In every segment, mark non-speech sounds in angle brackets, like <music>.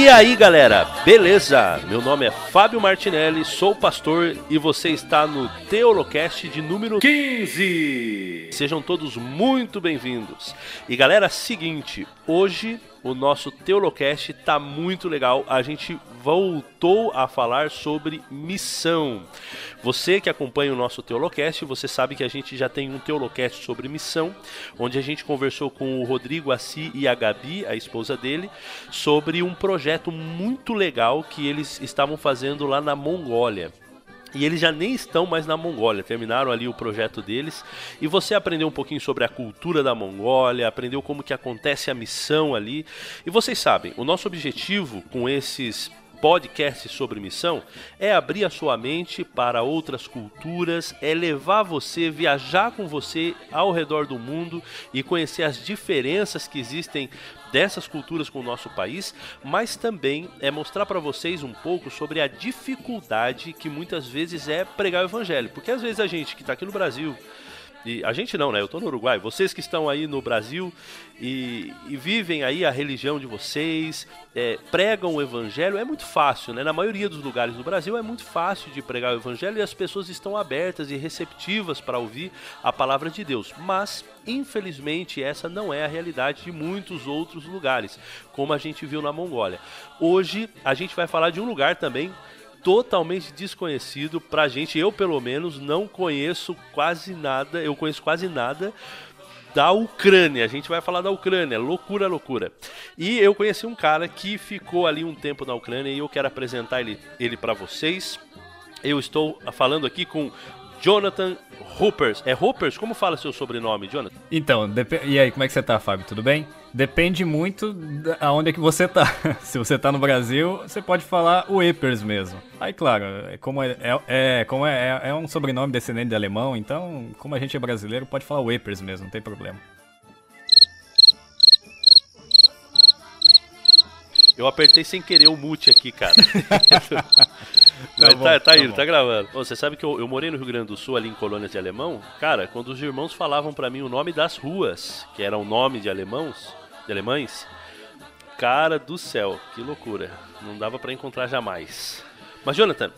E aí galera, beleza? Meu nome é Fábio Martinelli, sou pastor e você está no Teolocast de número 15. Sejam todos muito bem-vindos. E galera, seguinte, hoje o nosso Teolocast tá muito legal. A gente voltou a falar sobre missão. Você que acompanha o nosso Teolocast, você sabe que a gente já tem um Teolocast sobre missão, onde a gente conversou com o Rodrigo Assi e a Gabi, a esposa dele, sobre um projeto muito legal que eles estavam fazendo lá na Mongólia. E eles já nem estão mais na Mongólia, terminaram ali o projeto deles. E você aprendeu um pouquinho sobre a cultura da Mongólia, aprendeu como que acontece a missão ali. E vocês sabem, o nosso objetivo com esses podcast sobre missão é abrir a sua mente para outras culturas, é levar você, viajar com você ao redor do mundo e conhecer as diferenças que existem dessas culturas com o nosso país, mas também é mostrar para vocês um pouco sobre a dificuldade que muitas vezes é pregar o evangelho, porque às vezes a gente que está aqui no Brasil e a gente não, né? Eu tô no Uruguai. Vocês que estão aí no Brasil e, e vivem aí a religião de vocês, é, pregam o evangelho, é muito fácil, né? Na maioria dos lugares do Brasil é muito fácil de pregar o evangelho e as pessoas estão abertas e receptivas para ouvir a palavra de Deus. Mas, infelizmente, essa não é a realidade de muitos outros lugares, como a gente viu na Mongólia. Hoje a gente vai falar de um lugar também totalmente desconhecido pra gente. Eu, pelo menos, não conheço quase nada. Eu conheço quase nada da Ucrânia. A gente vai falar da Ucrânia. Loucura, loucura. E eu conheci um cara que ficou ali um tempo na Ucrânia e eu quero apresentar ele, ele para vocês. Eu estou falando aqui com Jonathan Hoopers. É Hoopers? Como fala seu sobrenome, Jonathan? Então, e aí, como é que você tá, Fábio? Tudo bem? Depende muito aonde é que você tá. <laughs> Se você tá no Brasil, você pode falar o Epers mesmo. Aí, claro, é como é, é, é como é, é, um sobrenome descendente de alemão, então, como a gente é brasileiro, pode falar o Epers mesmo, não tem problema. Eu apertei sem querer o mute aqui, cara. <laughs> tá, bom, tá, tá, tá indo, tá gravando. você sabe que eu, eu, morei no Rio Grande do Sul, ali em colônias de alemão. Cara, quando os irmãos falavam para mim o nome das ruas, que era o nome de alemãos, de alemães, cara do céu, que loucura. Não dava para encontrar jamais. Mas, Jonathan,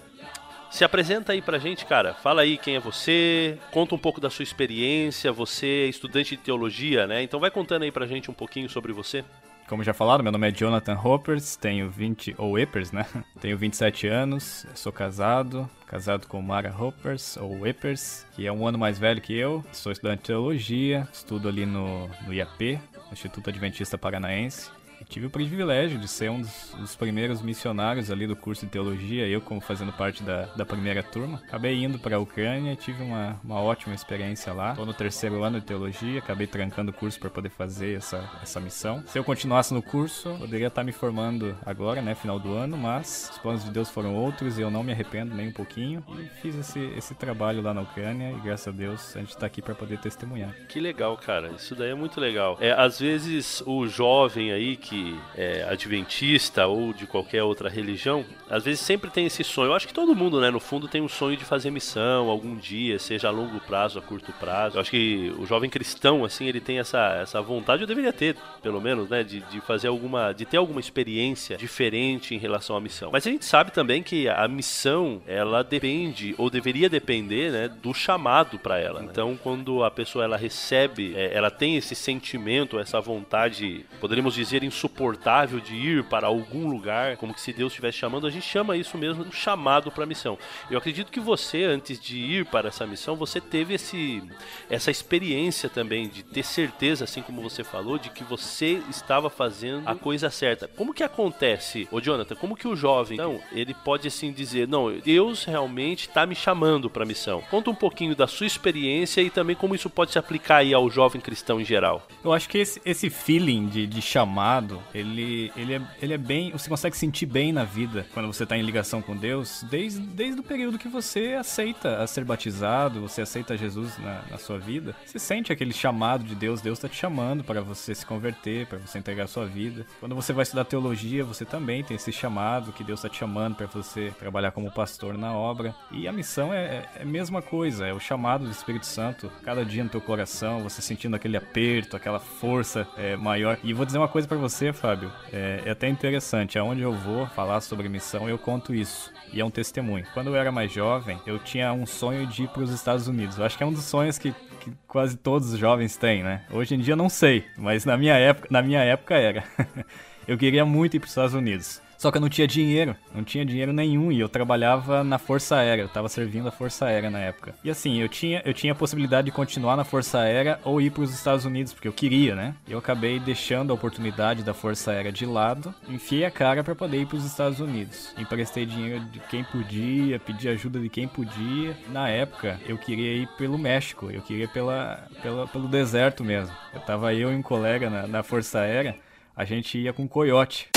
se apresenta aí pra gente, cara. Fala aí quem é você, conta um pouco da sua experiência. Você é estudante de teologia, né? Então vai contando aí pra gente um pouquinho sobre você. Como já falado, meu nome é Jonathan Hoppers, tenho 20, ou Epers, né? <laughs> Tenho 27 anos, sou casado, casado com Mara Hoppers, ou Epers, que é um ano mais velho que eu. Sou estudante de teologia, estudo ali no, no IAP, Instituto Adventista Paranaense tive o privilégio de ser um dos, dos, primeiros missionários ali do curso de teologia, eu como fazendo parte da, da primeira turma. Acabei indo para a Ucrânia, tive uma, uma ótima experiência lá. Estou no terceiro ano de teologia, acabei trancando o curso para poder fazer essa, essa missão. Se eu continuasse no curso, poderia estar me formando agora, né, final do ano, mas os planos de Deus foram outros e eu não me arrependo nem um pouquinho. E fiz esse, esse trabalho lá na Ucrânia e graças a Deus a gente está aqui para poder testemunhar. Que legal, cara. Isso daí é muito legal. É, às vezes o jovem aí que é, adventista ou de qualquer outra religião, às vezes sempre tem esse sonho. Eu acho que todo mundo, né, no fundo, tem um sonho de fazer missão algum dia, seja a longo prazo, a curto prazo. Eu acho que o jovem cristão, assim, ele tem essa, essa vontade, eu deveria ter, pelo menos, né, de, de fazer alguma, de ter alguma experiência diferente em relação à missão. Mas a gente sabe também que a missão, ela depende, ou deveria depender, né, do chamado para ela. Então, quando a pessoa ela recebe, é, ela tem esse sentimento, essa vontade, poderíamos dizer, insuportável insuportável de ir para algum lugar, como que se Deus estivesse chamando, a gente chama isso mesmo de chamado para a missão. Eu acredito que você, antes de ir para essa missão, você teve esse, essa experiência também de ter certeza, assim como você falou, de que você estava fazendo a coisa certa. Como que acontece, ô Jonathan, como que o jovem, então, ele pode assim dizer, não, Deus realmente está me chamando para a missão. Conta um pouquinho da sua experiência e também como isso pode se aplicar aí ao jovem cristão em geral. Eu acho que esse, esse feeling de, de chamado, ele, ele, é, ele é bem. Você consegue sentir bem na vida quando você está em ligação com Deus, desde, desde o período que você aceita a ser batizado, você aceita Jesus na, na sua vida. Você sente aquele chamado de Deus, Deus está te chamando para você se converter, para você entregar a sua vida. Quando você vai estudar teologia, você também tem esse chamado que Deus está te chamando para você trabalhar como pastor na obra. E a missão é, é, é a mesma coisa, é o chamado do Espírito Santo, cada dia no teu coração, você sentindo aquele aperto, aquela força é, maior. E vou dizer uma coisa para você você, Fábio, é, é, até interessante. Aonde eu vou falar sobre missão, eu conto isso. E é um testemunho. Quando eu era mais jovem, eu tinha um sonho de ir para os Estados Unidos. Eu acho que é um dos sonhos que, que quase todos os jovens têm, né? Hoje em dia não sei, mas na minha época, na minha época era. <laughs> eu queria muito ir para os Estados Unidos. Só que eu não tinha dinheiro, não tinha dinheiro nenhum e eu trabalhava na Força Aérea, eu tava servindo a Força Aérea na época. E assim, eu tinha, eu tinha a possibilidade de continuar na Força Aérea ou ir para os Estados Unidos, porque eu queria, né? Eu acabei deixando a oportunidade da Força Aérea de lado, enfiei a cara para poder ir para os Estados Unidos. Emprestei dinheiro de quem podia, pedi ajuda de quem podia. Na época, eu queria ir pelo México, eu queria pela, pela, pelo deserto mesmo. Eu tava eu e um colega na, na Força Aérea, a gente ia com um coiote.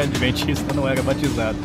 Era adventista, não era batizado.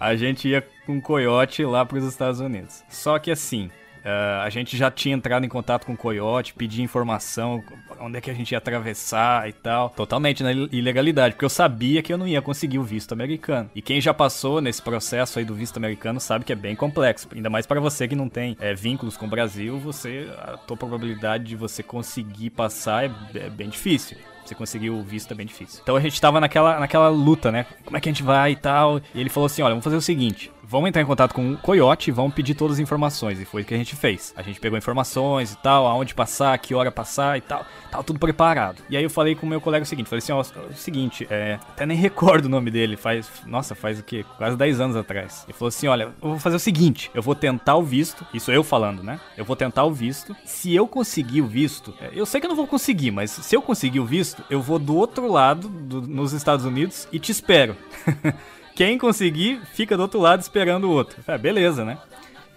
A gente ia com coiote lá para os Estados Unidos. Só que assim, Uh, a gente já tinha entrado em contato com o pedir informação, onde é que a gente ia atravessar e tal. Totalmente na ilegalidade, porque eu sabia que eu não ia conseguir o visto americano. E quem já passou nesse processo aí do visto americano sabe que é bem complexo. Ainda mais para você que não tem é, vínculos com o Brasil, você a tua probabilidade de você conseguir passar é, é bem difícil. Você conseguir o visto é bem difícil. Então a gente tava naquela, naquela luta, né? Como é que a gente vai e tal. E ele falou assim: olha, vamos fazer o seguinte: vamos entrar em contato com o Coyote e vamos pedir todas as informações. E foi o que a gente fez. A gente pegou informações e tal, aonde passar, que hora passar e tal. Tava tudo preparado. E aí eu falei com o meu colega o seguinte, falei assim, ó, o seguinte, é, até nem recordo o nome dele, faz, nossa, faz o quê? Quase 10 anos atrás. Ele falou assim, olha, eu vou fazer o seguinte, eu vou tentar o visto, isso eu falando, né? Eu vou tentar o visto. Se eu conseguir o visto, é, eu sei que eu não vou conseguir, mas se eu conseguir o visto, eu vou do outro lado, do, nos Estados Unidos, e te espero. <laughs> Quem conseguir, fica do outro lado esperando o outro. Ah, beleza, né?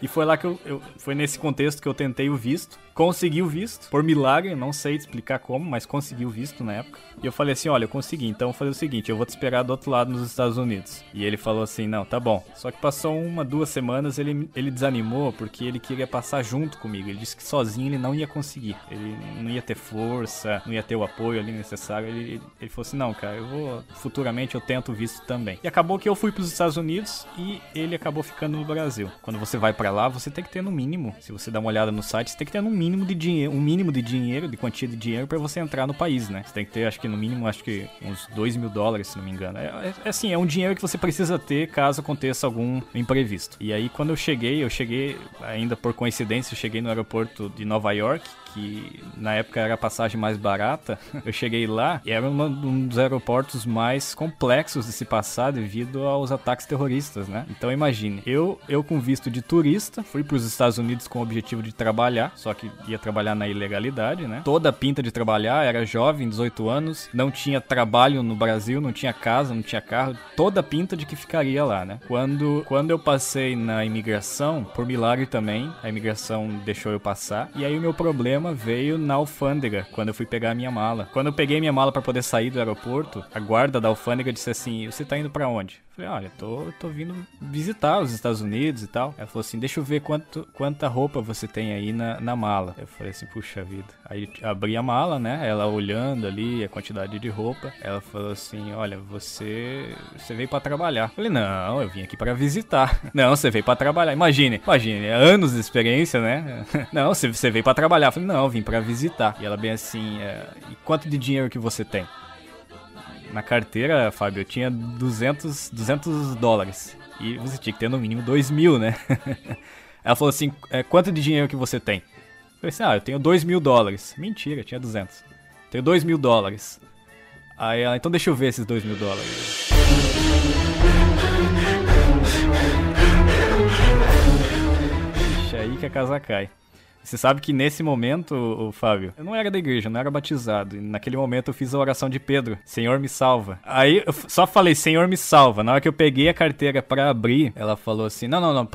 E foi lá que eu, eu, Foi nesse contexto que eu tentei o visto. Consegui o visto, por milagre, não sei explicar como, mas consegui o visto na época. E eu falei assim: olha, eu consegui, então vou fazer o seguinte: eu vou te esperar do outro lado nos Estados Unidos. E ele falou assim: não, tá bom. Só que passou uma, duas semanas, ele, ele desanimou porque ele queria passar junto comigo. Ele disse que sozinho ele não ia conseguir. Ele não ia ter força, não ia ter o apoio ali necessário. Ele, ele falou assim: não, cara, eu vou. Futuramente eu tento visto também. E acabou que eu fui para os Estados Unidos e ele acabou ficando no Brasil. Quando você vai para lá, você tem que ter no mínimo. Se você dá uma olhada no site, você tem que ter no mínimo de dinheiro, um mínimo de dinheiro, de quantia de dinheiro para você entrar no país, né? Você tem que ter, acho que no mínimo, acho que uns 2 mil dólares, se não me engano. É, é, é, assim, é um dinheiro que você precisa ter caso aconteça algum imprevisto. E aí, quando eu cheguei, eu cheguei, ainda por coincidência, eu cheguei no aeroporto de Nova York, que na época era a passagem mais barata, <laughs> eu cheguei lá e era um dos aeroportos mais complexos de se passar devido aos ataques terroristas, né? Então imagine, eu, eu com visto de turista, fui para os Estados Unidos com o objetivo de trabalhar, só que ia trabalhar na ilegalidade, né? Toda a pinta de trabalhar, era jovem, 18 anos, não tinha trabalho no Brasil, não tinha casa, não tinha carro, toda a pinta de que ficaria lá, né? Quando, quando eu passei na imigração, por milagre também, a imigração deixou eu passar, e aí o meu problema problema veio na alfândega, quando eu fui pegar a minha mala. Quando eu peguei minha mala para poder sair do aeroporto, a guarda da alfândega disse assim: Você tá indo para onde? Falei, olha, tô, tô vindo visitar os Estados Unidos e tal. Ela falou assim, deixa eu ver quanto, quanta roupa você tem aí na, na mala. Eu falei assim, puxa vida. Aí abri a mala, né? Ela olhando ali a quantidade de roupa. Ela falou assim, olha, você você veio para trabalhar. Eu falei, não, eu vim aqui para visitar. <laughs> Não, você veio para trabalhar. Imagine, imagine, anos de experiência, né? <laughs> Não, você, você veio para trabalhar. Eu falei, não, eu vim para visitar. E ela bem assim, é, e quanto de dinheiro que você tem? Na carteira, Fábio, eu tinha 200, 200 dólares. E você tinha que ter no mínimo 2 mil, né? <laughs> Ela falou assim: é, quanto de dinheiro que você tem? Eu falei assim: ah, eu tenho 2 mil dólares. Mentira, eu tinha 200. Tenho 2 mil dólares. Aí ela, então deixa eu ver esses 2 mil dólares. Ixi, aí que a casa cai. Você sabe que nesse momento, o Fábio, eu não era da igreja, não era batizado. E naquele momento eu fiz a oração de Pedro: Senhor me salva. Aí eu só falei: Senhor me salva. Na hora que eu peguei a carteira para abrir, ela falou assim: Não, não, não,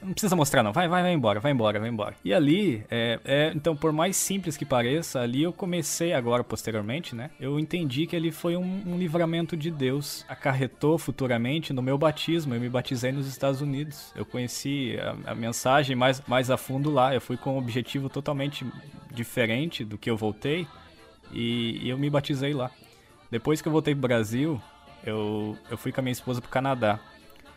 não precisa mostrar, não. Vai, vai, vai embora, vai embora, vai embora. E ali, é, é, então, por mais simples que pareça, ali eu comecei agora, posteriormente, né? Eu entendi que ali foi um, um livramento de Deus. Acarretou futuramente no meu batismo. Eu me batizei nos Estados Unidos. Eu conheci a, a mensagem mais, mais a fundo lá. Eu fui com o objetivo totalmente diferente do que eu voltei e, e eu me batizei lá. Depois que eu voltei pro Brasil, eu, eu fui com a minha esposa pro Canadá.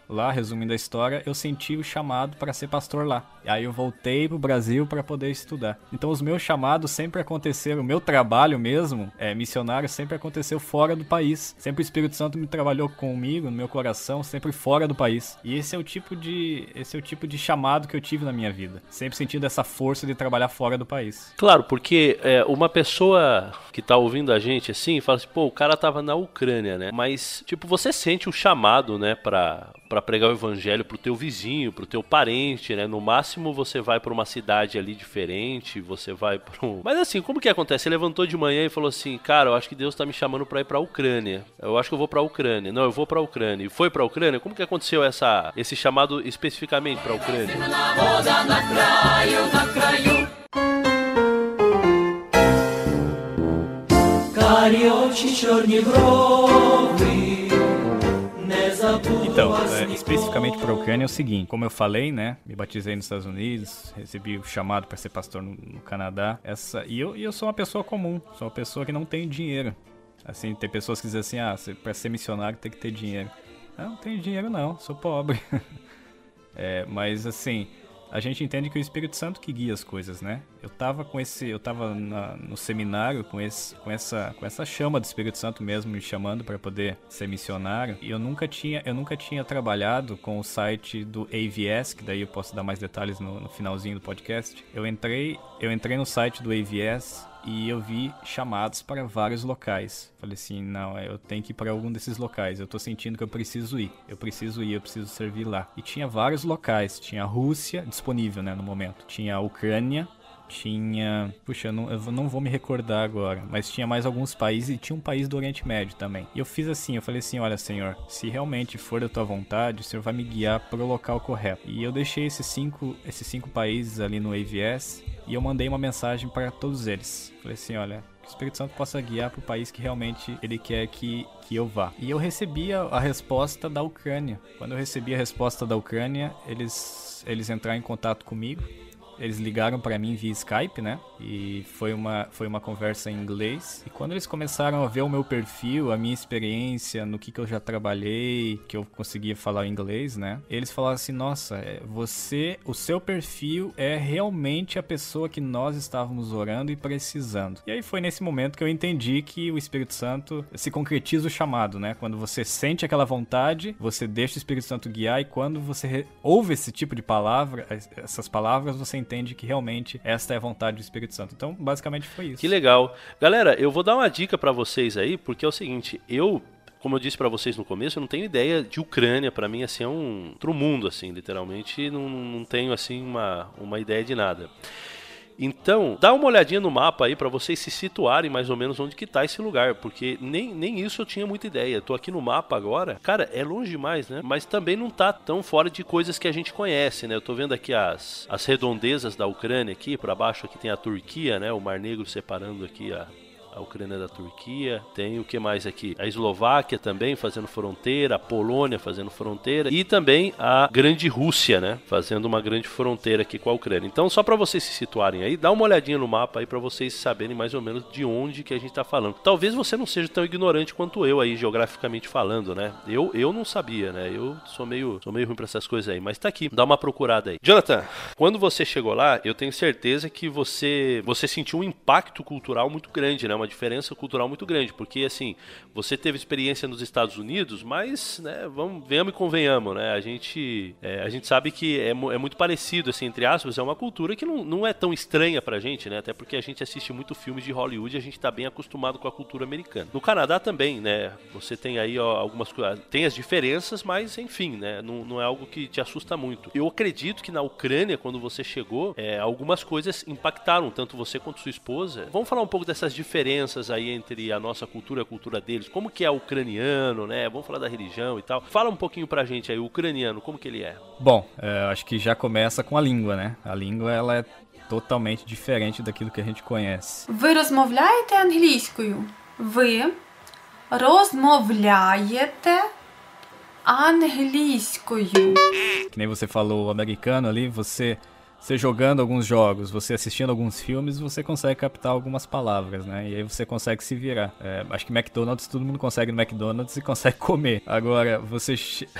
Lá, resumindo a história, eu senti o chamado para ser pastor lá. Aí eu voltei pro Brasil para poder estudar. Então os meus chamados sempre aconteceram, o meu trabalho mesmo, é missionário, sempre aconteceu fora do país. Sempre o Espírito Santo me trabalhou comigo, no meu coração, sempre fora do país. E esse é o tipo de, esse é o tipo de chamado que eu tive na minha vida. Sempre sentindo essa força de trabalhar fora do país. Claro, porque é, uma pessoa que tá ouvindo a gente assim, fala assim, pô, o cara tava na Ucrânia, né? Mas tipo, você sente o chamado, né, para para pregar o evangelho pro teu vizinho, pro teu parente, né? No máximo você vai para uma cidade ali diferente, você vai para um... Mas assim, como que acontece? Você levantou de manhã e falou assim: "Cara, eu acho que Deus tá me chamando para ir para a Ucrânia. Eu acho que eu vou para a Ucrânia. Não, eu vou para a Ucrânia." E foi para a Ucrânia? Como que aconteceu essa esse chamado especificamente para a Ucrânia? Карі очі чорні брови então, é, especificamente para a Ucrânia é o seguinte: como eu falei, né, me batizei nos Estados Unidos, recebi o chamado para ser pastor no, no Canadá. Essa e eu, e eu sou uma pessoa comum, sou uma pessoa que não tem dinheiro. Assim, tem pessoas que dizem assim: ah, para ser missionário tem que ter dinheiro. Eu não tenho dinheiro não, sou pobre. <laughs> é, mas assim, a gente entende que é o Espírito Santo que guia as coisas, né? Eu tava com esse, eu tava na, no seminário com esse, com essa, com essa chama do Espírito Santo mesmo me chamando para poder ser missionário. E eu nunca tinha, eu nunca tinha trabalhado com o site do AVS, que daí eu posso dar mais detalhes no, no finalzinho do podcast. Eu entrei, eu entrei no site do AVS e eu vi chamados para vários locais. Falei assim, não, eu tenho que ir para algum desses locais. Eu tô sentindo que eu preciso ir. Eu preciso ir, eu preciso servir lá. E tinha vários locais. Tinha a Rússia disponível, né, no momento. Tinha a Ucrânia, tinha. Puxa, eu não, eu não vou me recordar agora, mas tinha mais alguns países e tinha um país do Oriente Médio também. E eu fiz assim: eu falei assim, olha, Senhor, se realmente for da tua vontade, o Senhor vai me guiar para o local correto. E eu deixei esses cinco, esses cinco países ali no AVS e eu mandei uma mensagem para todos eles. Falei assim: olha, que o Espírito Santo possa guiar para o país que realmente ele quer que, que eu vá. E eu recebi a, a, resposta da Ucrânia. Quando eu recebi a resposta da Ucrânia, eles, eles entraram em contato comigo eles ligaram para mim via Skype, né? E foi uma, foi uma conversa em inglês. E quando eles começaram a ver o meu perfil, a minha experiência, no que, que eu já trabalhei, que eu conseguia falar inglês, né? Eles falaram assim: nossa, é, você, o seu perfil é realmente a pessoa que nós estávamos orando e precisando. E aí foi nesse momento que eu entendi que o Espírito Santo se concretiza o chamado, né? Quando você sente aquela vontade, você deixa o Espírito Santo guiar e quando você ouve esse tipo de palavra, essas palavras, você entende que realmente esta é a vontade do Espírito Santo. Então, basicamente foi isso. Que legal. Galera, eu vou dar uma dica para vocês aí, porque é o seguinte, eu como eu disse para vocês no começo, eu não tenho ideia de Ucrânia, para mim assim é um outro mundo assim, literalmente, não, não tenho assim uma, uma ideia de nada. Então, dá uma olhadinha no mapa aí para vocês se situarem mais ou menos onde que tá esse lugar, porque nem, nem isso eu tinha muita ideia. Tô aqui no mapa agora, cara, é longe demais, né? Mas também não tá tão fora de coisas que a gente conhece, né? Eu tô vendo aqui as, as redondezas da Ucrânia aqui, para baixo aqui tem a Turquia, né? O Mar Negro separando aqui a, a Ucrânia da Turquia, tem o que mais aqui? A Eslováquia também fazendo fronteira, a Polônia fazendo fronteira e também a Grande Rússia, né, fazendo uma grande fronteira aqui com a Ucrânia. Então, só para vocês se situarem aí, dá uma olhadinha no mapa aí para vocês saberem mais ou menos de onde que a gente tá falando. Talvez você não seja tão ignorante quanto eu aí geograficamente falando, né? Eu eu não sabia, né? Eu sou meio sou meio ruim para essas coisas aí, mas tá aqui. Dá uma procurada aí. Jonathan, quando você chegou lá, eu tenho certeza que você você sentiu um impacto cultural muito grande, né? Uma uma diferença cultural muito grande, porque assim, você teve experiência nos Estados Unidos, mas, né, vamos, venhamos e convenhamos, né, a gente, é, a gente sabe que é, é, muito parecido, assim, entre aspas, é uma cultura que não, não é tão estranha pra gente, né, até porque a gente assiste muito filmes de Hollywood e a gente tá bem acostumado com a cultura americana. No Canadá também, né, você tem aí ó, algumas coisas, tem as diferenças, mas enfim, né, não, não é algo que te assusta muito. Eu acredito que na Ucrânia, quando você chegou, é, algumas coisas impactaram, tanto você quanto sua esposa. Vamos falar um pouco dessas diferenças diferenças aí entre a nossa cultura e a cultura deles? Como que é o ucraniano, né? Vamos falar da religião e tal. Fala um pouquinho pra gente aí, o ucraniano, como que ele é? Bom, é, acho que já começa com a língua, né? A língua, ela é totalmente diferente daquilo que a gente conhece. Ви розмовляєте англійською? Ви розмовляєте англійською? Que nem você falou o americano ali, você você jogando alguns jogos, você assistindo alguns filmes, você consegue captar algumas palavras, né? E aí você consegue se virar. É, acho que McDonald's, todo mundo consegue no McDonald's e consegue <laughs> comer. Agora, você...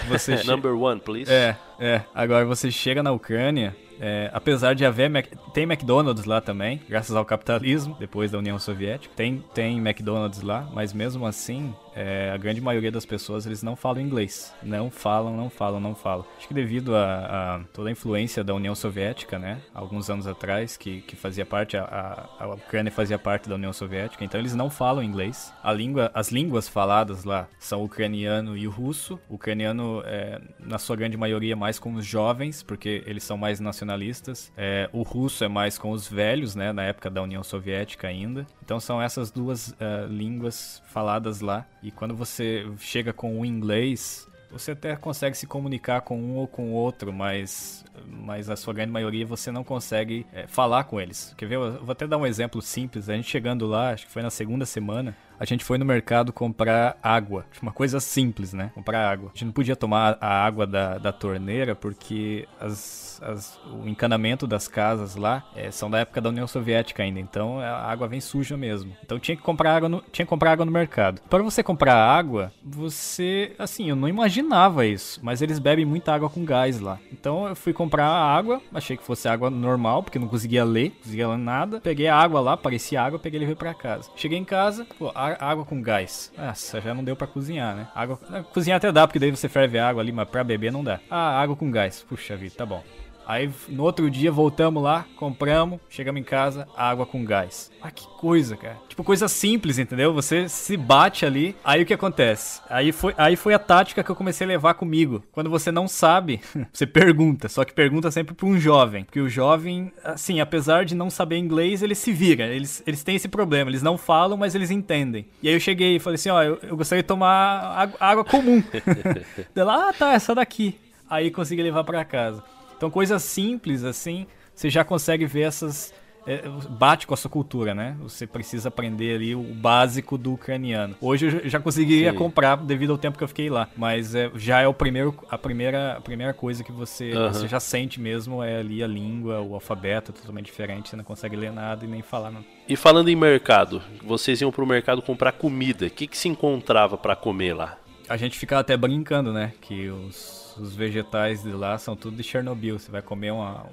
você <laughs> Number one, please. É, é. Agora, você chega na Ucrânia é, apesar de haver. Mac... Tem McDonald's lá também, graças ao capitalismo, depois da União Soviética. Tem, tem McDonald's lá, mas mesmo assim, é, a grande maioria das pessoas eles não falam inglês. Não falam, não falam, não falam. Acho que devido a, a toda a influência da União Soviética, né? Alguns anos atrás, que, que fazia parte, a, a, Ucrânia fazia parte da União Soviética, então eles não falam inglês. A língua, as línguas faladas lá são o ucraniano e o russo. O ucraniano, é, na sua grande maioria, mais com os jovens, porque eles são mais nacionalistas. É, o russo é mais com os velhos, né? Na época da União Soviética ainda. Então são essas duas uh, línguas faladas lá. E quando você chega com o inglês, você até consegue se comunicar com um ou com o outro, mas, mas a sua grande maioria você não consegue é, falar com eles. Quer ver? Eu vou até dar um exemplo simples. A gente chegando lá, acho que foi na segunda semana, a gente foi no mercado comprar água. Uma coisa simples, né? Comprar água. A gente não podia tomar a água da, da torneira porque as, as, o encanamento das casas lá é, são da época da União Soviética ainda. Então a água vem suja mesmo. Então tinha que comprar água no, tinha que comprar água no mercado. Para você comprar água, você. Assim, eu não imaginava isso. Mas eles bebem muita água com gás lá. Então eu fui comprar água. Achei que fosse água normal, porque não conseguia ler, não conseguia ler nada. Peguei a água lá, parecia água, peguei e veio pra casa. Cheguei em casa, pô, a água com gás. Nossa, já não deu para cozinhar, né? Água, cozinhar até dá, porque daí você ferve água ali, mas pra beber não dá. Ah, água com gás. Puxa vida, tá bom. Aí no outro dia voltamos lá, compramos, chegamos em casa, água com gás. Ah, que coisa, cara. Tipo, coisa simples, entendeu? Você se bate ali, aí o que acontece? Aí foi, aí foi a tática que eu comecei a levar comigo. Quando você não sabe, <laughs> você pergunta, só que pergunta sempre pra um jovem. Porque o jovem, assim, apesar de não saber inglês, ele se vira. Eles, eles têm esse problema, eles não falam, mas eles entendem. E aí eu cheguei e falei assim, ó, eu, eu gostaria de tomar água, água comum. <laughs> Dela, ah, tá, essa daqui. Aí consegui levar para casa. Então, coisas simples assim, você já consegue ver essas. É, bate com a sua cultura, né? Você precisa aprender ali o básico do ucraniano. Hoje eu já conseguiria Sim. comprar devido ao tempo que eu fiquei lá, mas é, já é o primeiro, a primeira, a primeira coisa que você, uhum. você já sente mesmo é ali a língua, o alfabeto é totalmente diferente, você não consegue ler nada e nem falar nada. E falando em mercado, vocês iam pro mercado comprar comida, o que, que se encontrava para comer lá? A gente ficava até brincando, né? Que os os vegetais de lá são tudo de Chernobyl. Você vai comer uma.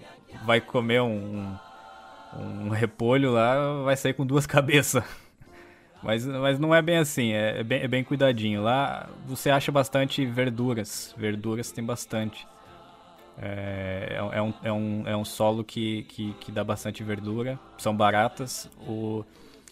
Vai comer um, um repolho lá, vai sair com duas <laughs> cabeças. Mas, mas não é bem assim, é, é, bem, é bem cuidadinho. Lá você acha bastante verduras. Verduras tem bastante. É, é, é, um, é, um, é um solo que, que, que dá bastante verdura. São baratas. O,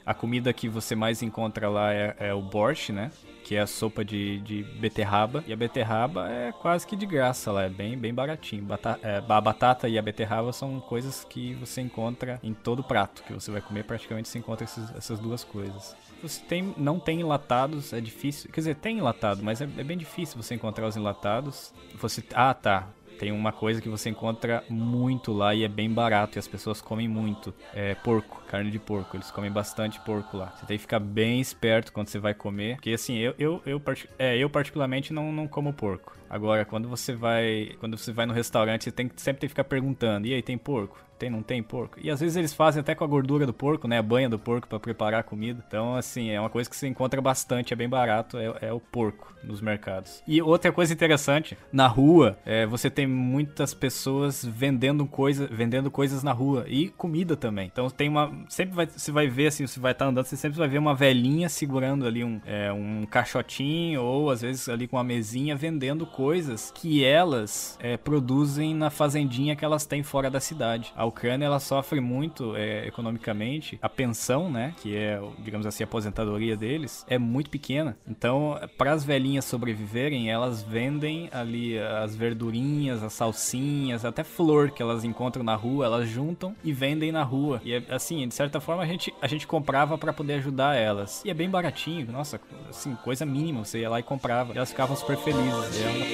a comida que você mais encontra lá é, é o borscht, né? que é a sopa de, de beterraba. E a beterraba é quase que de graça lá, é bem, bem baratinho. Bata é, a batata e a beterraba são coisas que você encontra em todo prato que você vai comer, praticamente você encontra esses, essas duas coisas. Você tem, não tem enlatados, é difícil. Quer dizer, tem enlatado, mas é, é bem difícil você encontrar os enlatados. Você, ah, tá. Tem uma coisa que você encontra muito lá e é bem barato e as pessoas comem muito. É porco, carne de porco. Eles comem bastante porco lá. Você tem que ficar bem esperto quando você vai comer. Porque assim, eu, eu, eu, é, eu particularmente não, não como porco. Agora, quando você vai. Quando você vai no restaurante, você tem sempre tem que ficar perguntando, e aí, tem porco? tem, não tem porco. E às vezes eles fazem até com a gordura do porco, né? A banha do porco para preparar a comida. Então, assim, é uma coisa que se encontra bastante, é bem barato, é, é o porco nos mercados. E outra coisa interessante, na rua, é, você tem muitas pessoas vendendo, coisa, vendendo coisas na rua e comida também. Então tem uma. Sempre vai, você vai ver, assim, você vai estar andando, você sempre vai ver uma velhinha segurando ali um, é, um caixotinho ou às vezes ali com uma mesinha vendendo coisas que elas é, produzem na fazendinha que elas têm fora da cidade. A Ucrânia ela sofre muito é, economicamente. A pensão, né, que é, digamos assim, a aposentadoria deles, é muito pequena. Então, para as velhinhas sobreviverem, elas vendem ali as verdurinhas, as salsinhas, até flor que elas encontram na rua, elas juntam e vendem na rua. E assim, de certa forma a gente a gente comprava para poder ajudar elas. E é bem baratinho, nossa, assim, coisa mínima, você ia lá e comprava. E elas ficavam super felizes.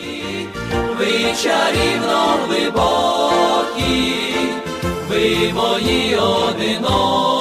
ви чарівно глибокі, ви мої одинокі.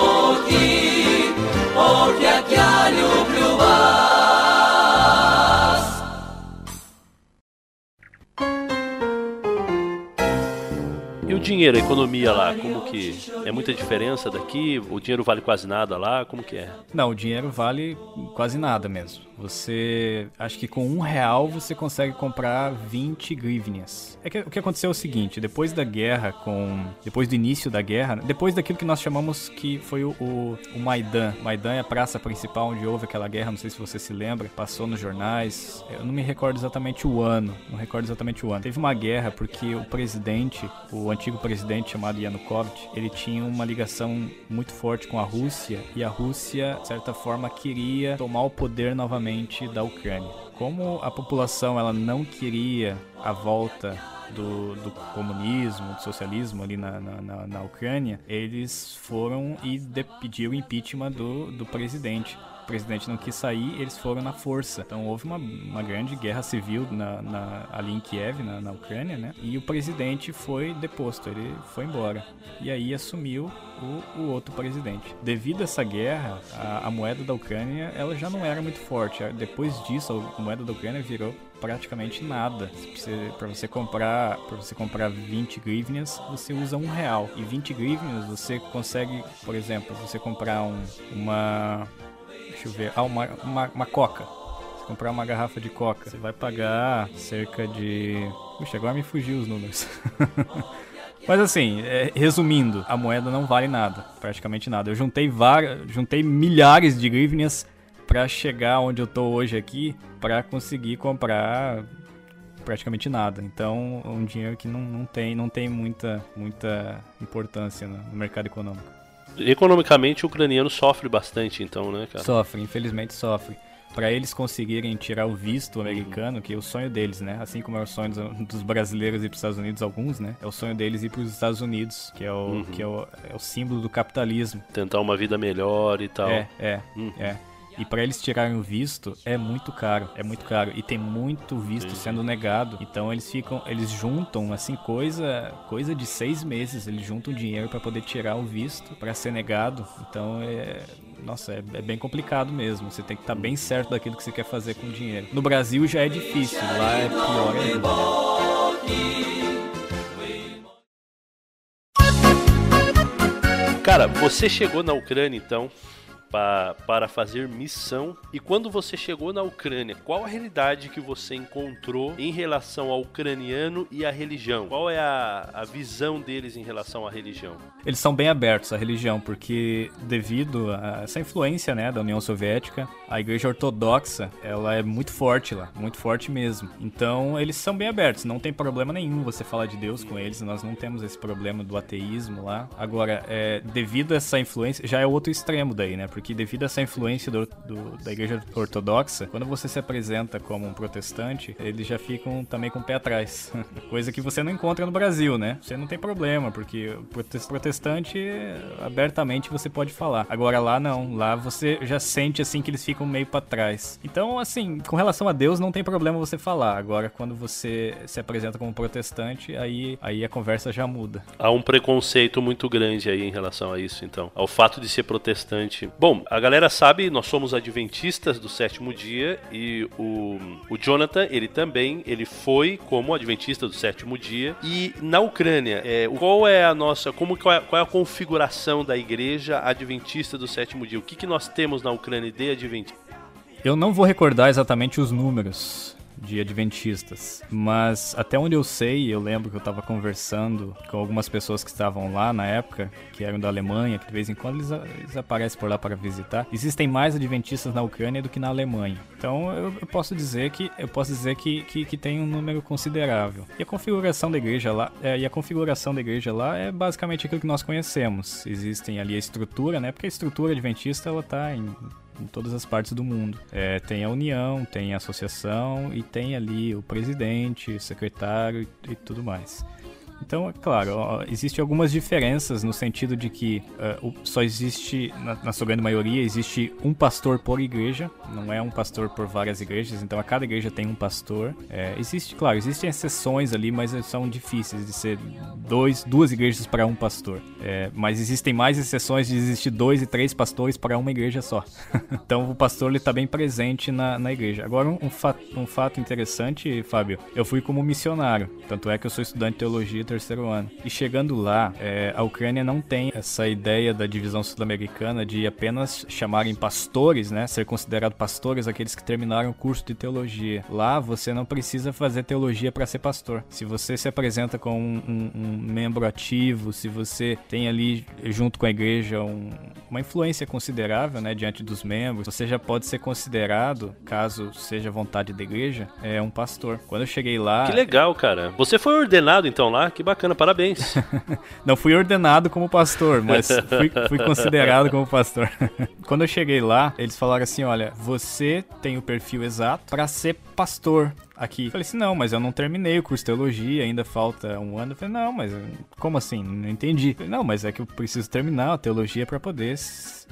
Dinheiro, a economia lá, como que é muita diferença daqui? O dinheiro vale quase nada lá? Como que é? Não, o dinheiro vale quase nada mesmo. Você, acho que com um real você consegue comprar 20 grivnias. É que, o que aconteceu é o seguinte, depois da guerra com, depois do início da guerra, depois daquilo que nós chamamos que foi o, o, o Maidan. Maidan é a praça principal onde houve aquela guerra, não sei se você se lembra, passou nos jornais. Eu não me recordo exatamente o ano, não recordo exatamente o ano. Teve uma guerra porque o presidente, o antigo presidente chamado Yanukovych, ele tinha uma ligação muito forte com a Rússia e a Rússia, de certa forma, queria tomar o poder novamente da Ucrânia. Como a população ela não queria a volta do, do, comunismo, do socialismo ali na, na, na Ucrânia, eles foram e pediram o impeachment do, do presidente presidente não quis sair, eles foram na força. Então houve uma, uma grande guerra civil na, na, ali em Kiev, na, na Ucrânia, né? E o presidente foi deposto, ele foi embora. E aí assumiu o, o outro presidente. Devido a essa guerra, a, a moeda da Ucrânia ela já não era muito forte. Depois disso, a moeda da Ucrânia virou praticamente nada. Para você comprar, para você comprar 20 grivnias, você usa um real. E 20 grivnias você consegue, por exemplo, você comprar um, uma Deixa eu ver. Ah, uma, uma, uma coca. Se comprar uma garrafa de coca, você vai pagar cerca de. Puxa, agora me fugiu os números. <laughs> Mas assim, é, resumindo, a moeda não vale nada, praticamente nada. Eu juntei várias, juntei milhares de grivnias para chegar onde eu tô hoje aqui, para conseguir comprar praticamente nada. Então, um dinheiro que não, não tem, não tem muita, muita importância no mercado econômico. Economicamente, o ucraniano sofre bastante, então, né, cara? Sofre, infelizmente sofre. Para eles conseguirem tirar o visto americano, que é o sonho deles, né? Assim como é o sonho dos brasileiros ir para os Estados Unidos, alguns, né? É o sonho deles ir para os Estados Unidos, que é o, uhum. que é o, é o símbolo do capitalismo. Tentar uma vida melhor e tal. É, é, uhum. é. E para eles tirarem o visto é muito caro, é muito caro e tem muito visto Sim. sendo negado. Então eles ficam, eles juntam assim coisa, coisa de seis meses, eles juntam dinheiro para poder tirar o visto para ser negado. Então é, nossa, é, é, bem complicado mesmo. Você tem que estar tá bem certo daquilo que você quer fazer com o dinheiro. No Brasil já é difícil, lá é pior ainda. Cara, você chegou na Ucrânia então pa, para fazer missão. E quando você chegou na Ucrânia, qual a realidade que você encontrou em relação ao ucraniano e à religião? Qual é a, a visão deles em relação à religião? Eles são bem abertos à religião, porque devido a essa influência né, da União Soviética, a igreja ortodoxa ela é muito forte lá, muito forte mesmo. Então eles são bem abertos, não tem problema nenhum você falar de Deus com eles, nós não temos esse problema do ateísmo lá. Agora, é, devido a essa influência, já é outro extremo daí, né? Porque que devido a essa influência do, do, da igreja ortodoxa, quando você se apresenta como um protestante, eles já ficam também com o pé atrás. <laughs> Coisa que você não encontra no Brasil, né? Você não tem problema, porque protestante, abertamente você pode falar. Agora lá não, lá você já sente assim que eles ficam meio para trás. Então, assim, com relação a Deus não tem problema você falar. Agora, quando você se apresenta como protestante, aí, aí a conversa já muda. Há um preconceito muito grande aí em relação a isso, então. Ao fato de ser protestante. Bom, Bom, a galera sabe, nós somos adventistas do sétimo dia e o, o Jonathan, ele também, ele foi como adventista do sétimo dia. E na Ucrânia, é, qual é a nossa, como qual é, qual é, a configuração da igreja adventista do sétimo dia? O que, que nós temos na Ucrânia de adventista? Eu não vou recordar exatamente os números, de adventistas. Mas até onde eu sei, eu lembro que eu estava conversando com algumas pessoas que estavam lá na época, que eram da Alemanha, que de vez em quando eles, eles aparecem por lá para visitar. Existem mais adventistas na Ucrânia do que na Alemanha. Então eu, eu posso dizer que eu posso dizer que, que, que, tem um número considerável. E a configuração da igreja lá, é, e a configuração da igreja lá é basicamente aquilo que nós conhecemos. Existem ali a estrutura, né? Porque a estrutura adventista ela tá em em todas as partes do mundo. É, tem a união, tem a associação e tem ali o presidente, o secretário e, e tudo mais. Então, é claro, existem algumas diferenças no sentido de que uh, só existe, na, na, sua grande maioria, existe um pastor por igreja, não é um pastor por várias igrejas, então a cada igreja tem um pastor. É, existe, claro, existem exceções ali, mas são difíceis de ser dois, duas igrejas para um pastor. É, mas existem mais exceções de existir dois e três pastores para uma igreja só. <laughs> então o pastor está bem presente na, na igreja. Agora, um, um, fato, um fato interessante, Fábio, eu fui como missionário, tanto é que eu sou estudante de teologia terceiro ano. E chegando lá, é, a Ucrânia não tem essa ideia da divisão sul-americana de apenas chamarem pastores, né? Ser considerado pastores aqueles que terminaram o curso de teologia. Lá você não precisa fazer teologia para ser pastor. Se você se apresenta como um, um, um, membro ativo, se você tem ali junto com a igreja um, uma influência considerável, né, diante dos membros, você já pode ser considerado, caso seja vontade da igreja, é um pastor. Quando eu cheguei lá, que legal, cara. Você foi ordenado então lá? Que bacana, parabéns. <laughs> não fui ordenado como pastor, mas fui, fui considerado como pastor. <laughs> Quando eu cheguei lá, eles falaram assim: olha, você tem o perfil exato para ser pastor aqui. Falei assim, não, mas eu não terminei o curso de teologia, ainda falta um ano. Eu falei, não, mas como assim? Não entendi. Falei, não, mas é que eu preciso terminar a teologia para poder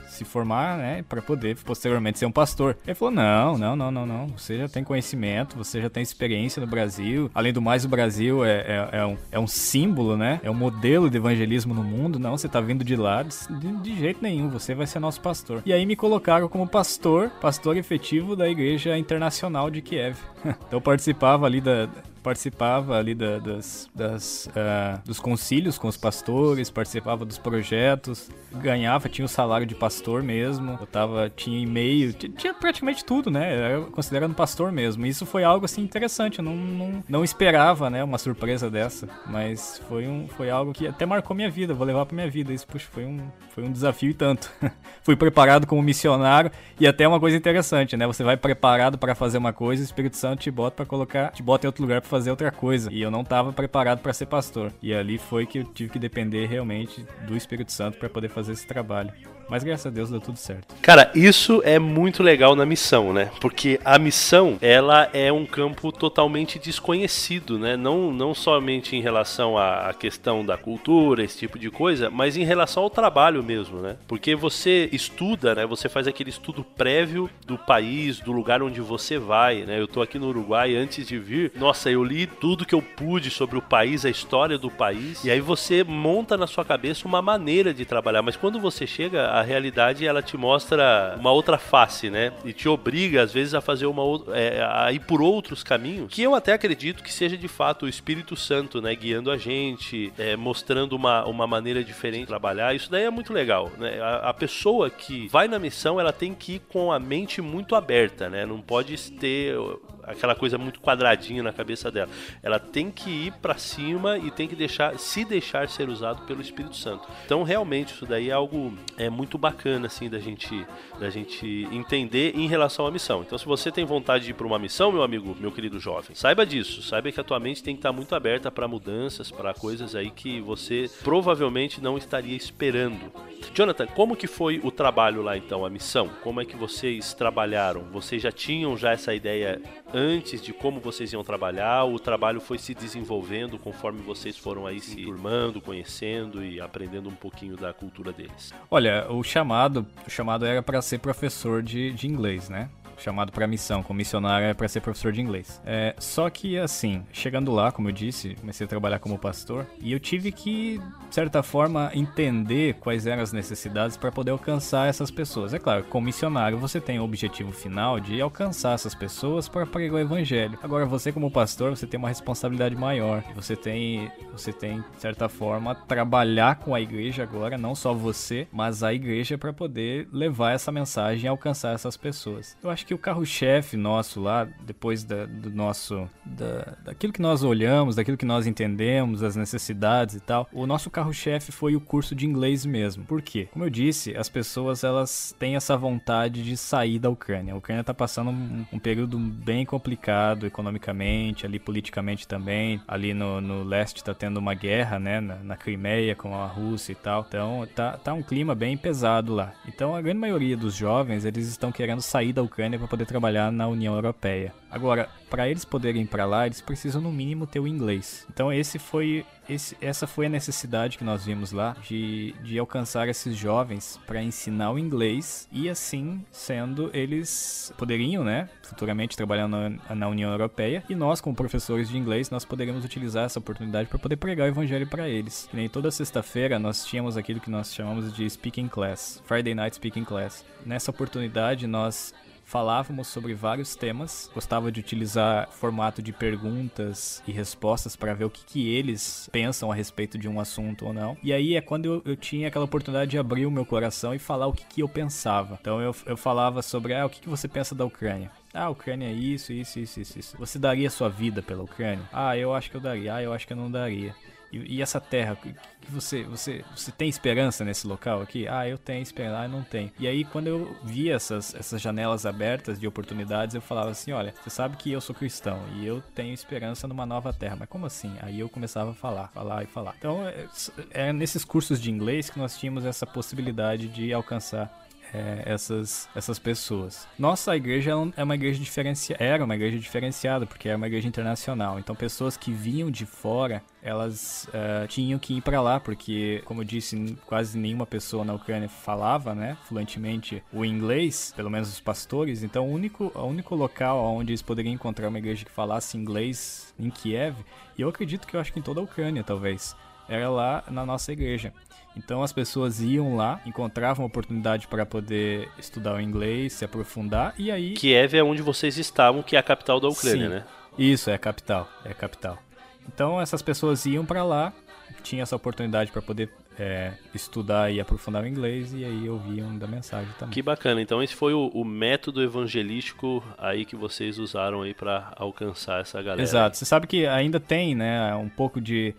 se formar, né, para poder posteriormente ser um pastor. Ele falou: "Não, não, não, não, não. Você já tem conhecimento, você já tem experiência no Brasil. Além do mais, o Brasil é, é, é um, é um símbolo, né? É um modelo de evangelismo no mundo. Não, você tá vindo de lá de, de jeito nenhum. Você vai ser nosso pastor." E aí me colocaram como pastor, pastor efetivo da Igreja Internacional de Kiev. <laughs> então eu participava ali da participava ali da, das, das uh, dos concílios com os pastores, participava dos projetos, ganhava, tinha o salário de pastor mesmo, eu tava, tinha e-mail, tinha praticamente tudo, né? Era considerando pastor mesmo. Isso foi algo assim interessante, eu não, não, não esperava, né, uma surpresa dessa, mas foi, um, foi algo que até marcou minha vida, vou levar pra minha vida. Isso, puxa, foi um, foi um desafio e tanto. <laughs> Fui preparado como missionário e até uma coisa interessante, né? Você vai preparado para fazer uma coisa, o Espírito Santo te bota para colocar, te bota em outro lugar pra fazer outra coisa. E eu não estava preparado para ser pastor. E ali foi que eu tive que depender realmente do Espírito Santo para poder fazer esse trabalho. Mas graças a Deus deu tudo certo. Cara, isso é muito legal na missão, né? Porque a missão, ela é um campo totalmente desconhecido, né? Não, não somente em relação à questão da cultura, esse tipo de coisa, mas em relação ao trabalho mesmo, né? Porque você estuda, né? Você faz aquele estudo prévio do país, do lugar onde você vai, né? Eu tô aqui no Uruguai antes de vir. Nossa, eu li tudo que eu pude sobre o país, a história do país, e aí você monta na sua cabeça uma maneira de trabalhar, mas quando você chega a realidade ela te mostra uma outra face, né? E te obriga, às vezes, a fazer uma. É, a ir por outros caminhos, que eu até acredito que seja de fato o Espírito Santo, né? Guiando a gente, é, mostrando uma, uma maneira diferente de trabalhar. Isso daí é muito legal, né? A, a, pessoa que vai na missão, ela tem que ir com a mente muito aberta, né? Não pode ter aquela coisa muito quadradinha na cabeça dela. Ela tem que ir para cima e tem que deixar se deixar ser usado pelo Espírito Santo. Então, realmente, isso daí é algo é muito bacana assim da gente da gente entender em relação à missão. Então, se você tem vontade de ir para uma missão, meu amigo, meu querido jovem, saiba disso. Saiba que a tua mente tem que estar muito aberta para mudanças, para coisas aí que você provavelmente não estaria esperando. Jonathan, como que foi o trabalho lá então, a missão? Como é que vocês trabalharam? Vocês já tinham já essa ideia antes de como vocês iam trabalhar? O trabalho foi se desenvolvendo conforme vocês foram aí se turmando, conhecendo e aprendendo um pouquinho da cultura deles? Olha, o chamado, o chamado era para ser professor de, de inglês, né? Chamado para missão, como missionário é para ser professor de inglês. É, só que assim, chegando lá, como eu disse, comecei a trabalhar como pastor e eu tive que, de certa forma, entender quais eram as necessidades para poder alcançar essas pessoas. É claro, como missionário você tem o objetivo final de alcançar essas pessoas para pregar o evangelho. Agora você como pastor, você tem uma responsabilidade maior. Você tem, você tem, de certa forma, trabalhar com a igreja agora, não só você, mas a igreja para poder levar essa mensagem e alcançar essas pessoas. Eu acho que que o carro-chefe nosso lá, depois da, do nosso. Da, daquilo que nós olhamos, daquilo que nós entendemos, as necessidades e tal, o nosso carro-chefe foi o curso de inglês mesmo. Por quê? Como eu disse, as pessoas elas têm essa vontade de sair da Ucrânia. A Ucrânia está passando um, um, período bem complicado economicamente, ali politicamente também. Ali no, no leste está tendo uma guerra, né? Na, na Crimeia com a Rússia e tal. Então tá, tá um clima bem pesado lá. Então a grande maioria dos jovens eles estão querendo sair da Ucrânia para poder trabalhar na União Europeia. Agora, para eles poderem ir para lá, eles precisam no mínimo ter o inglês. Então esse foi esse, essa foi a necessidade que nós vimos lá de, de alcançar esses jovens para ensinar o inglês e assim sendo eles poderiam, né, futuramente trabalhar na, na União Europeia e nós como professores de inglês nós poderíamos utilizar essa oportunidade para poder pregar o evangelho para eles. Que nem toda sexta-feira nós tínhamos aquilo que nós chamamos de speaking class, Friday night speaking class. Nessa oportunidade nós falávamos sobre vários temas. Gostava de utilizar formato de perguntas e respostas para ver o que, que eles pensam a respeito de um assunto ou não. E aí é quando eu, eu tinha aquela oportunidade de abrir o meu coração e falar o que, que eu pensava. Então eu, eu falava sobre ah, o que, que você pensa da Ucrânia. Ah, a Ucrânia é isso, isso, isso, isso, isso. Você daria sua vida pela Ucrânia? Ah, eu acho que eu daria. Ah, eu acho que eu não daria. E, e essa terra, que você, você, você tem esperança nesse local aqui? Ah, eu tenho esperança, ah, não tenho. E aí, quando eu via essas, essas janelas abertas de oportunidades, eu falava assim: olha, você sabe que eu sou cristão e eu tenho esperança numa nova terra, mas como assim? Aí eu começava a falar, falar e falar. Então, é, é nesses cursos de inglês que nós tínhamos essa possibilidade de alcançar é, essas, essas pessoas. Nossa igreja é uma igreja diferenciada, era uma igreja diferenciada, porque era uma igreja internacional. Então, pessoas que vinham de fora, elas uh, tinham que ir para lá, porque, como eu disse, quase nenhuma pessoa na Ucrânia falava, né, fluentemente o inglês, pelo menos os pastores. Então, o único, o único local onde eles poderiam encontrar uma igreja que falasse inglês em Kiev, e eu acredito que eu acho que em toda a Ucrânia, talvez, era lá na nossa igreja. Então as pessoas iam lá, encontravam oportunidade para poder estudar o inglês, se aprofundar e aí. Kiev é onde vocês estavam, que é a capital da Ucrânia, Sim, né? Isso, é a capital, é a capital. Então essas pessoas iam para lá, tinham essa oportunidade para poder é, estudar e aprofundar o inglês e aí ouviam da mensagem também. Que bacana. Então esse foi o, o método evangelístico aí que vocês usaram aí para alcançar essa galera. Exato. Você sabe que ainda tem, né, um pouco de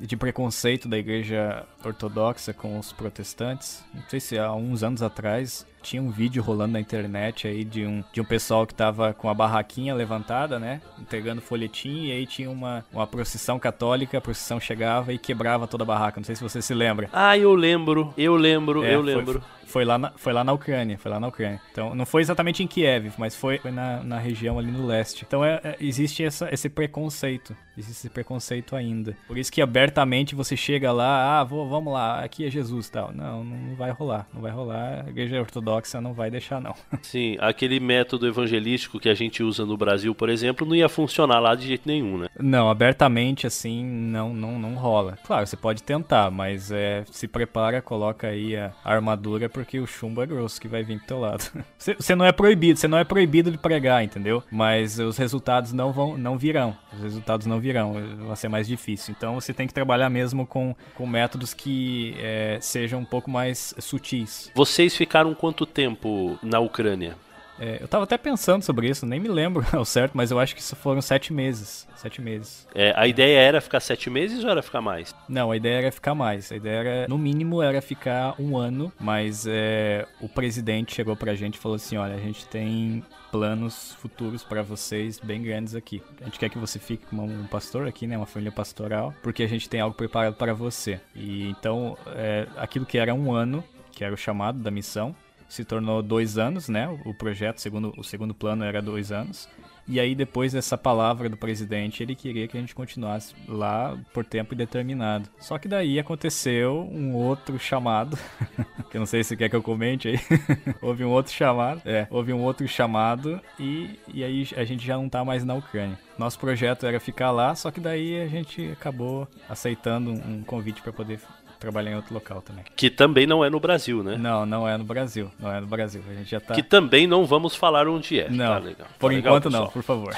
de preconceito da igreja ortodoxa com os protestantes. Não sei se há uns anos atrás tinha um vídeo rolando na internet aí de um, de um pessoal que tava com a barraquinha levantada, né? Entregando folhetim e aí tinha uma, uma procissão católica, a procissão chegava e quebrava toda a barraca. Não sei se você se lembra. Ah, eu lembro, eu lembro, é, eu foi, lembro. Foi lá, na, foi lá na Ucrânia, foi lá na Ucrânia. Então, não foi exatamente em Kiev, mas foi, foi na, na região ali no leste. Então, é, é, existe essa, esse preconceito, existe esse preconceito ainda. Por isso que abertamente você chega lá, ah, vou, vamos lá, aqui é Jesus e tal. Não, não vai rolar, não vai rolar. A igreja ortodoxa não vai deixar, não. <laughs> Sim, aquele método evangelístico que a gente usa no Brasil, por exemplo, não ia funcionar lá de jeito nenhum, né? Não, abertamente assim, não, não, não rola. Claro, você pode tentar, mas é, se prepara, coloca aí a armadura, porque o chumbo é grosso que vai vir pro teu lado. <laughs> Você não é proibido, você não é proibido de pregar, entendeu? Mas os resultados não vão, não virão. Os resultados não virão, vai ser mais difícil. Então você tem que trabalhar mesmo com, com métodos que é, sejam um pouco mais sutis. Vocês ficaram quanto tempo na Ucrânia? É, eu tava até pensando sobre isso, nem me lembro <laughs> ao certo, mas eu acho que isso foram sete meses. Sete meses. É, a ideia era ficar sete meses ou era ficar mais? Não, a ideia era ficar mais. A ideia era, no mínimo, era ficar um ano, mas é, o presidente chegou pra gente e falou assim: olha, a gente tem planos futuros para vocês bem grandes aqui. A gente quer que você fique como um pastor aqui, né, uma família pastoral, porque a gente tem algo preparado para você. E então, é, aquilo que era um ano, que era o chamado da missão, se tornou dois anos, né? O projeto, segundo, o segundo plano era dois anos. E aí, depois dessa palavra do presidente, ele queria que a gente continuasse lá por tempo indeterminado. Só que daí aconteceu um outro chamado, <laughs> que eu não sei se quer que eu comente aí. <laughs> houve um outro chamado, é, houve um outro chamado e, e aí a gente já não tá mais na Ucrânia. Nosso projeto era ficar lá, só que daí a gente acabou aceitando um convite para poder trabalhar em outro local também. Que também não é no Brasil, né? Não, não é no Brasil. Não é no Brasil. A gente já tá. Que também não vamos falar onde é. Não. Tá legal. Por tá enquanto legal, não, por favor.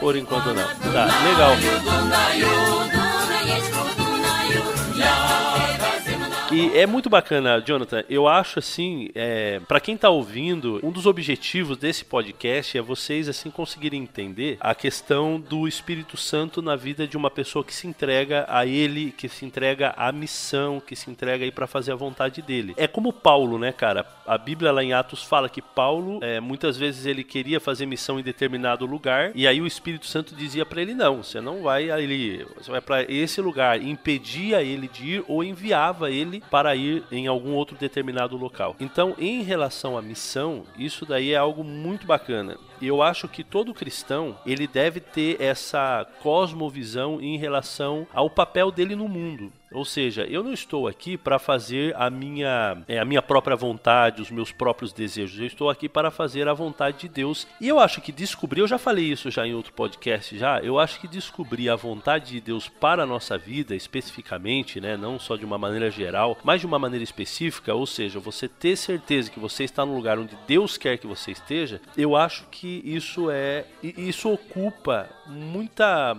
por enquanto não. Tá, legal. E é muito bacana, Jonathan. Eu acho assim, é, para quem tá ouvindo, um dos objetivos desse podcast é vocês assim conseguirem entender a questão do Espírito Santo na vida de uma pessoa que se entrega a ele, que se entrega à missão, que se entrega aí para fazer a vontade dele. É como Paulo, né, cara? A Bíblia lá em Atos fala que Paulo, é, muitas vezes ele queria fazer missão em determinado lugar e aí o Espírito Santo dizia para ele não, você não vai ali, você vai para esse lugar, impedia ele de ir ou enviava ele para ir em algum outro determinado local. Então, em relação à missão, isso daí é algo muito bacana. Eu acho que todo cristão ele deve ter essa cosmovisão em relação ao papel dele no mundo. Ou seja, eu não estou aqui para fazer a minha, é, a minha própria vontade, os meus próprios desejos. Eu estou aqui para fazer a vontade de Deus. E eu acho que descobrir, eu já falei isso já em outro podcast já, eu acho que descobrir a vontade de Deus para a nossa vida especificamente, né, não só de uma maneira geral, mas de uma maneira específica, ou seja, você ter certeza que você está no lugar onde Deus quer que você esteja, eu acho que isso é isso ocupa muita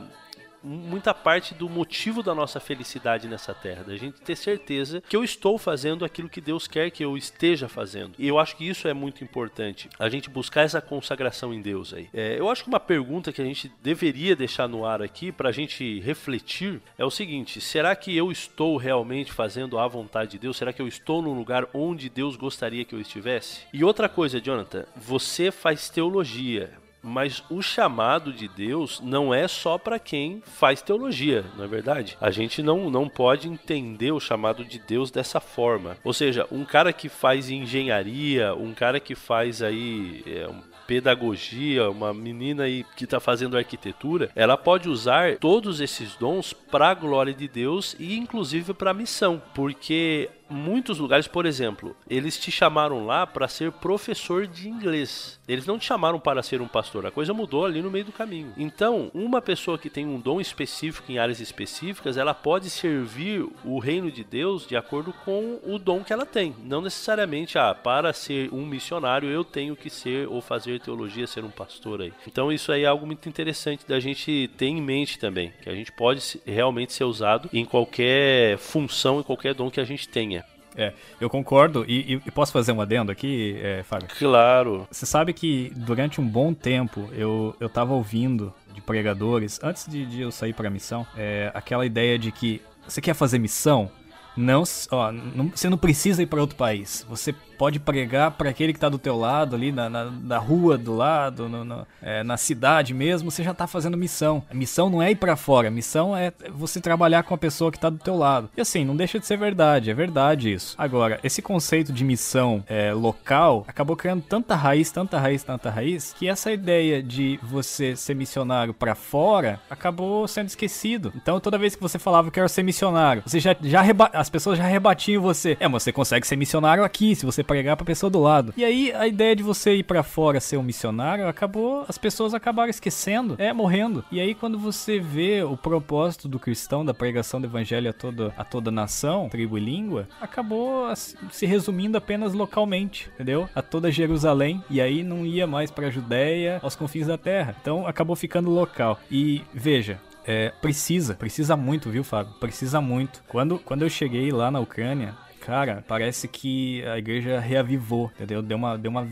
muita parte do motivo da nossa felicidade nessa terra, da gente ter certeza que eu estou fazendo aquilo que Deus quer que eu esteja fazendo. E eu acho que isso é muito importante, a gente buscar essa consagração em Deus aí. É, eu acho que uma pergunta que a gente deveria deixar no ar aqui para a gente refletir é o seguinte: será que eu estou realmente fazendo a vontade de Deus? Será que eu estou no lugar onde Deus gostaria que eu estivesse? E outra coisa, Jonathan, você faz teologia. Mas o chamado de Deus não é só para quem faz teologia, não é verdade? A gente não, não pode entender o chamado de Deus dessa forma. Ou seja, um cara que faz engenharia, um cara que faz aí é, um pedagogia, uma menina aí que está fazendo arquitetura, ela pode usar todos esses dons para a glória de Deus e inclusive para a missão, porque muitos lugares, por exemplo, eles te chamaram lá para ser professor de inglês. Eles não te chamaram para ser um pastor. A coisa mudou ali no meio do caminho. Então, uma pessoa que tem um dom específico em áreas específicas, ela pode servir o reino de Deus de acordo com o dom que ela tem. Não necessariamente, ah, para ser um missionário eu tenho que ser ou fazer teologia, ser um pastor aí. Então, isso aí é algo muito interessante da gente ter em mente também, que a gente pode realmente ser usado em qualquer função, em qualquer dom que a gente tenha. É, eu concordo. E, e, posso fazer um adendo aqui, é, Fábio? Claro. Você sabe que durante um bom tempo eu, eu tava ouvindo de pregadores, antes de, de eu sair para a missão, é, aquela ideia de que você quer fazer missão? Não, ó, não, você não precisa ir para outro país. Você pode pregar para aquele que está do teu lado ali na, na, na rua do lado, no, no, é, na cidade mesmo. Você já está fazendo missão. A missão não é ir para fora. Missão é você trabalhar com a pessoa que está do teu lado. E assim, não deixa de ser verdade. É verdade isso. Agora, esse conceito de missão é, local acabou criando tanta raiz, tanta raiz, tanta raiz que essa ideia de você ser missionário para fora acabou sendo esquecido. Então, toda vez que você falava que quero ser missionário, você já, já as pessoas já rebatiam você. É, mas você consegue ser missionário aqui, se você pregar pra pessoa do lado. E aí, a ideia de você ir para fora ser um missionário, acabou, as pessoas acabaram esquecendo, é, morrendo. E aí, quando você vê o propósito do cristão, da pregação do evangelho a toda, a toda nação, tribo e língua, acabou se resumindo apenas localmente, entendeu? A toda Jerusalém. E aí não ia mais pra Judéia, aos confins da terra. Então, acabou ficando local. E veja, é, precisa, precisa muito, viu, Fábio? Precisa muito. Quando, quando eu cheguei lá na Ucrânia, cara, parece que a igreja reavivou, entendeu? Deu uma, deu uma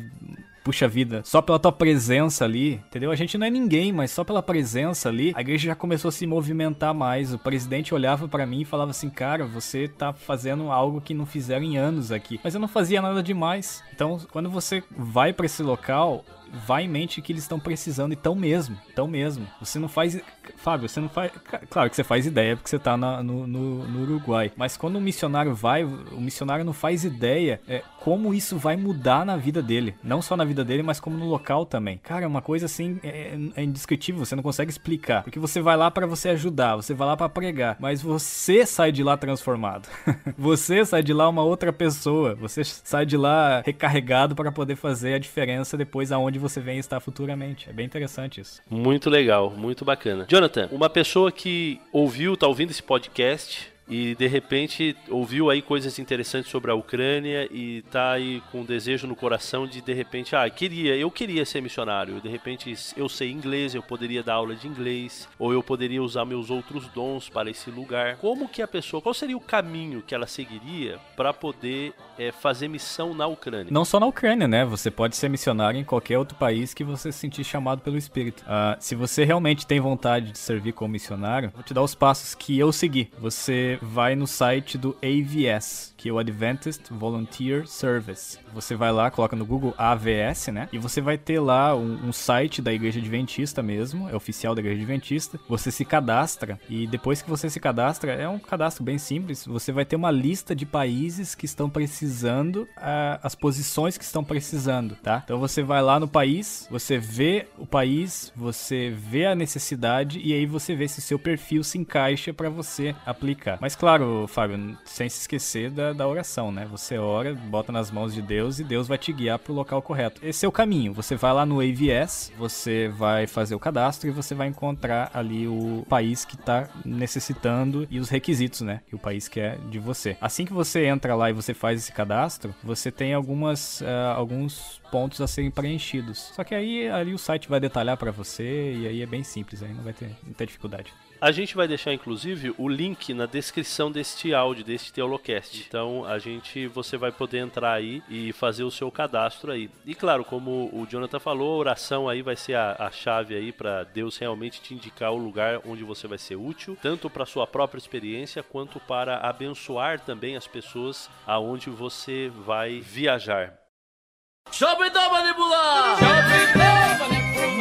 puxa vida, só pela tua presença ali, entendeu? A gente não é ninguém, mas só pela presença ali, a igreja já começou a se movimentar mais. O presidente olhava para mim e falava assim: "Cara, você tá fazendo algo que não fizeram em anos aqui". Mas eu não fazia nada demais. Então, quando você vai para esse local, vai em mente que eles estão precisando e estão mesmo, estão mesmo. Você não faz, Fábio, você não faz, claro que você faz ideia porque você está no, no, no, Uruguai, mas quando o missionário vai, o missionário não faz ideia é, como isso vai mudar na vida dele, não só na vida dele, mas como no local também. Cara, é uma coisa assim é, é indescritível, você não consegue explicar, porque você vai lá para você ajudar, você vai lá para pregar, mas você sai de lá transformado. <laughs> você sai de lá uma outra pessoa, você sai de lá recarregado para poder fazer a diferença depois aonde você vem estar futuramente. É bem interessante isso. Muito legal, muito bacana. Jonathan, uma pessoa que ouviu, tá ouvindo esse podcast, e de repente ouviu aí coisas interessantes sobre a Ucrânia e tá aí com um desejo no coração de de repente, ah, queria, eu queria ser missionário. De repente eu sei inglês, eu poderia dar aula de inglês, ou eu poderia usar meus outros dons para esse lugar. Como que a pessoa, qual seria o caminho que ela seguiria para poder é, fazer missão na Ucrânia? Não só na Ucrânia, né? Você pode ser missionário em qualquer outro país que você se sentir chamado pelo Espírito. Uh, se você realmente tem vontade de servir como missionário, vou te dar os passos que eu segui. Você vai no site do AVS, que é o Adventist Volunteer Service. Você vai lá, coloca no Google AVS, né? E você vai ter lá um, um site da Igreja Adventista mesmo, é oficial da Igreja Adventista. Você se cadastra e depois que você se cadastra, é um cadastro bem simples. Você vai ter uma lista de países que estão precisando, uh, as posições que estão precisando, tá? Então você vai lá no país, você vê o país, você vê a necessidade e aí você vê se seu perfil se encaixa para você aplicar. Mas claro, Fábio, sem se esquecer da, da oração, né? Você ora, bota nas mãos de Deus e Deus vai te guiar pro local correto. Esse é o caminho. Você vai lá no AVS, você vai fazer o cadastro e você vai encontrar ali o país que tá necessitando e os requisitos, né? Que o país quer de você. Assim que você entra lá e você faz esse cadastro, você tem algumas uh, alguns pontos a serem preenchidos. Só que aí ali o site vai detalhar para você e aí é bem simples, aí não vai ter muita dificuldade. A gente vai deixar inclusive o link na descrição deste áudio, deste Teolocast. Então a gente, você vai poder entrar aí e fazer o seu cadastro aí. E claro, como o Jonathan falou, a oração aí vai ser a, a chave aí para Deus realmente te indicar o lugar onde você vai ser útil, tanto para sua própria experiência quanto para abençoar também as pessoas aonde você vai viajar.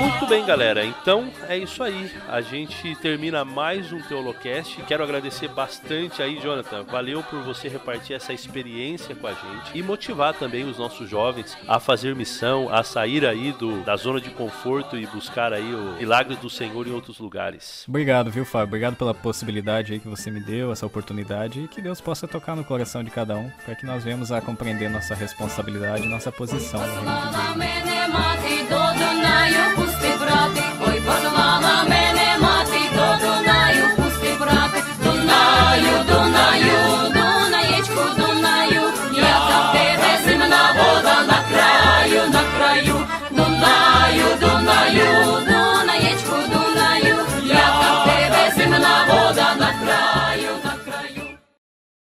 Muito bem, galera. Então é isso aí. A gente termina mais um Teolocast. Quero agradecer bastante aí, Jonathan. Valeu por você repartir essa experiência com a gente e motivar também os nossos jovens a fazer missão, a sair aí do, da zona de conforto e buscar aí o milagre do Senhor em outros lugares. Obrigado, viu, Fábio? Obrigado pela possibilidade aí que você me deu, essa oportunidade e que Deus possa tocar no coração de cada um para que nós venhamos a compreender nossa responsabilidade, nossa posição. пусти брати, ой, позвала мене мати, до Дунаю, пусти брати, Дунаю, Дунаю. Дунаю.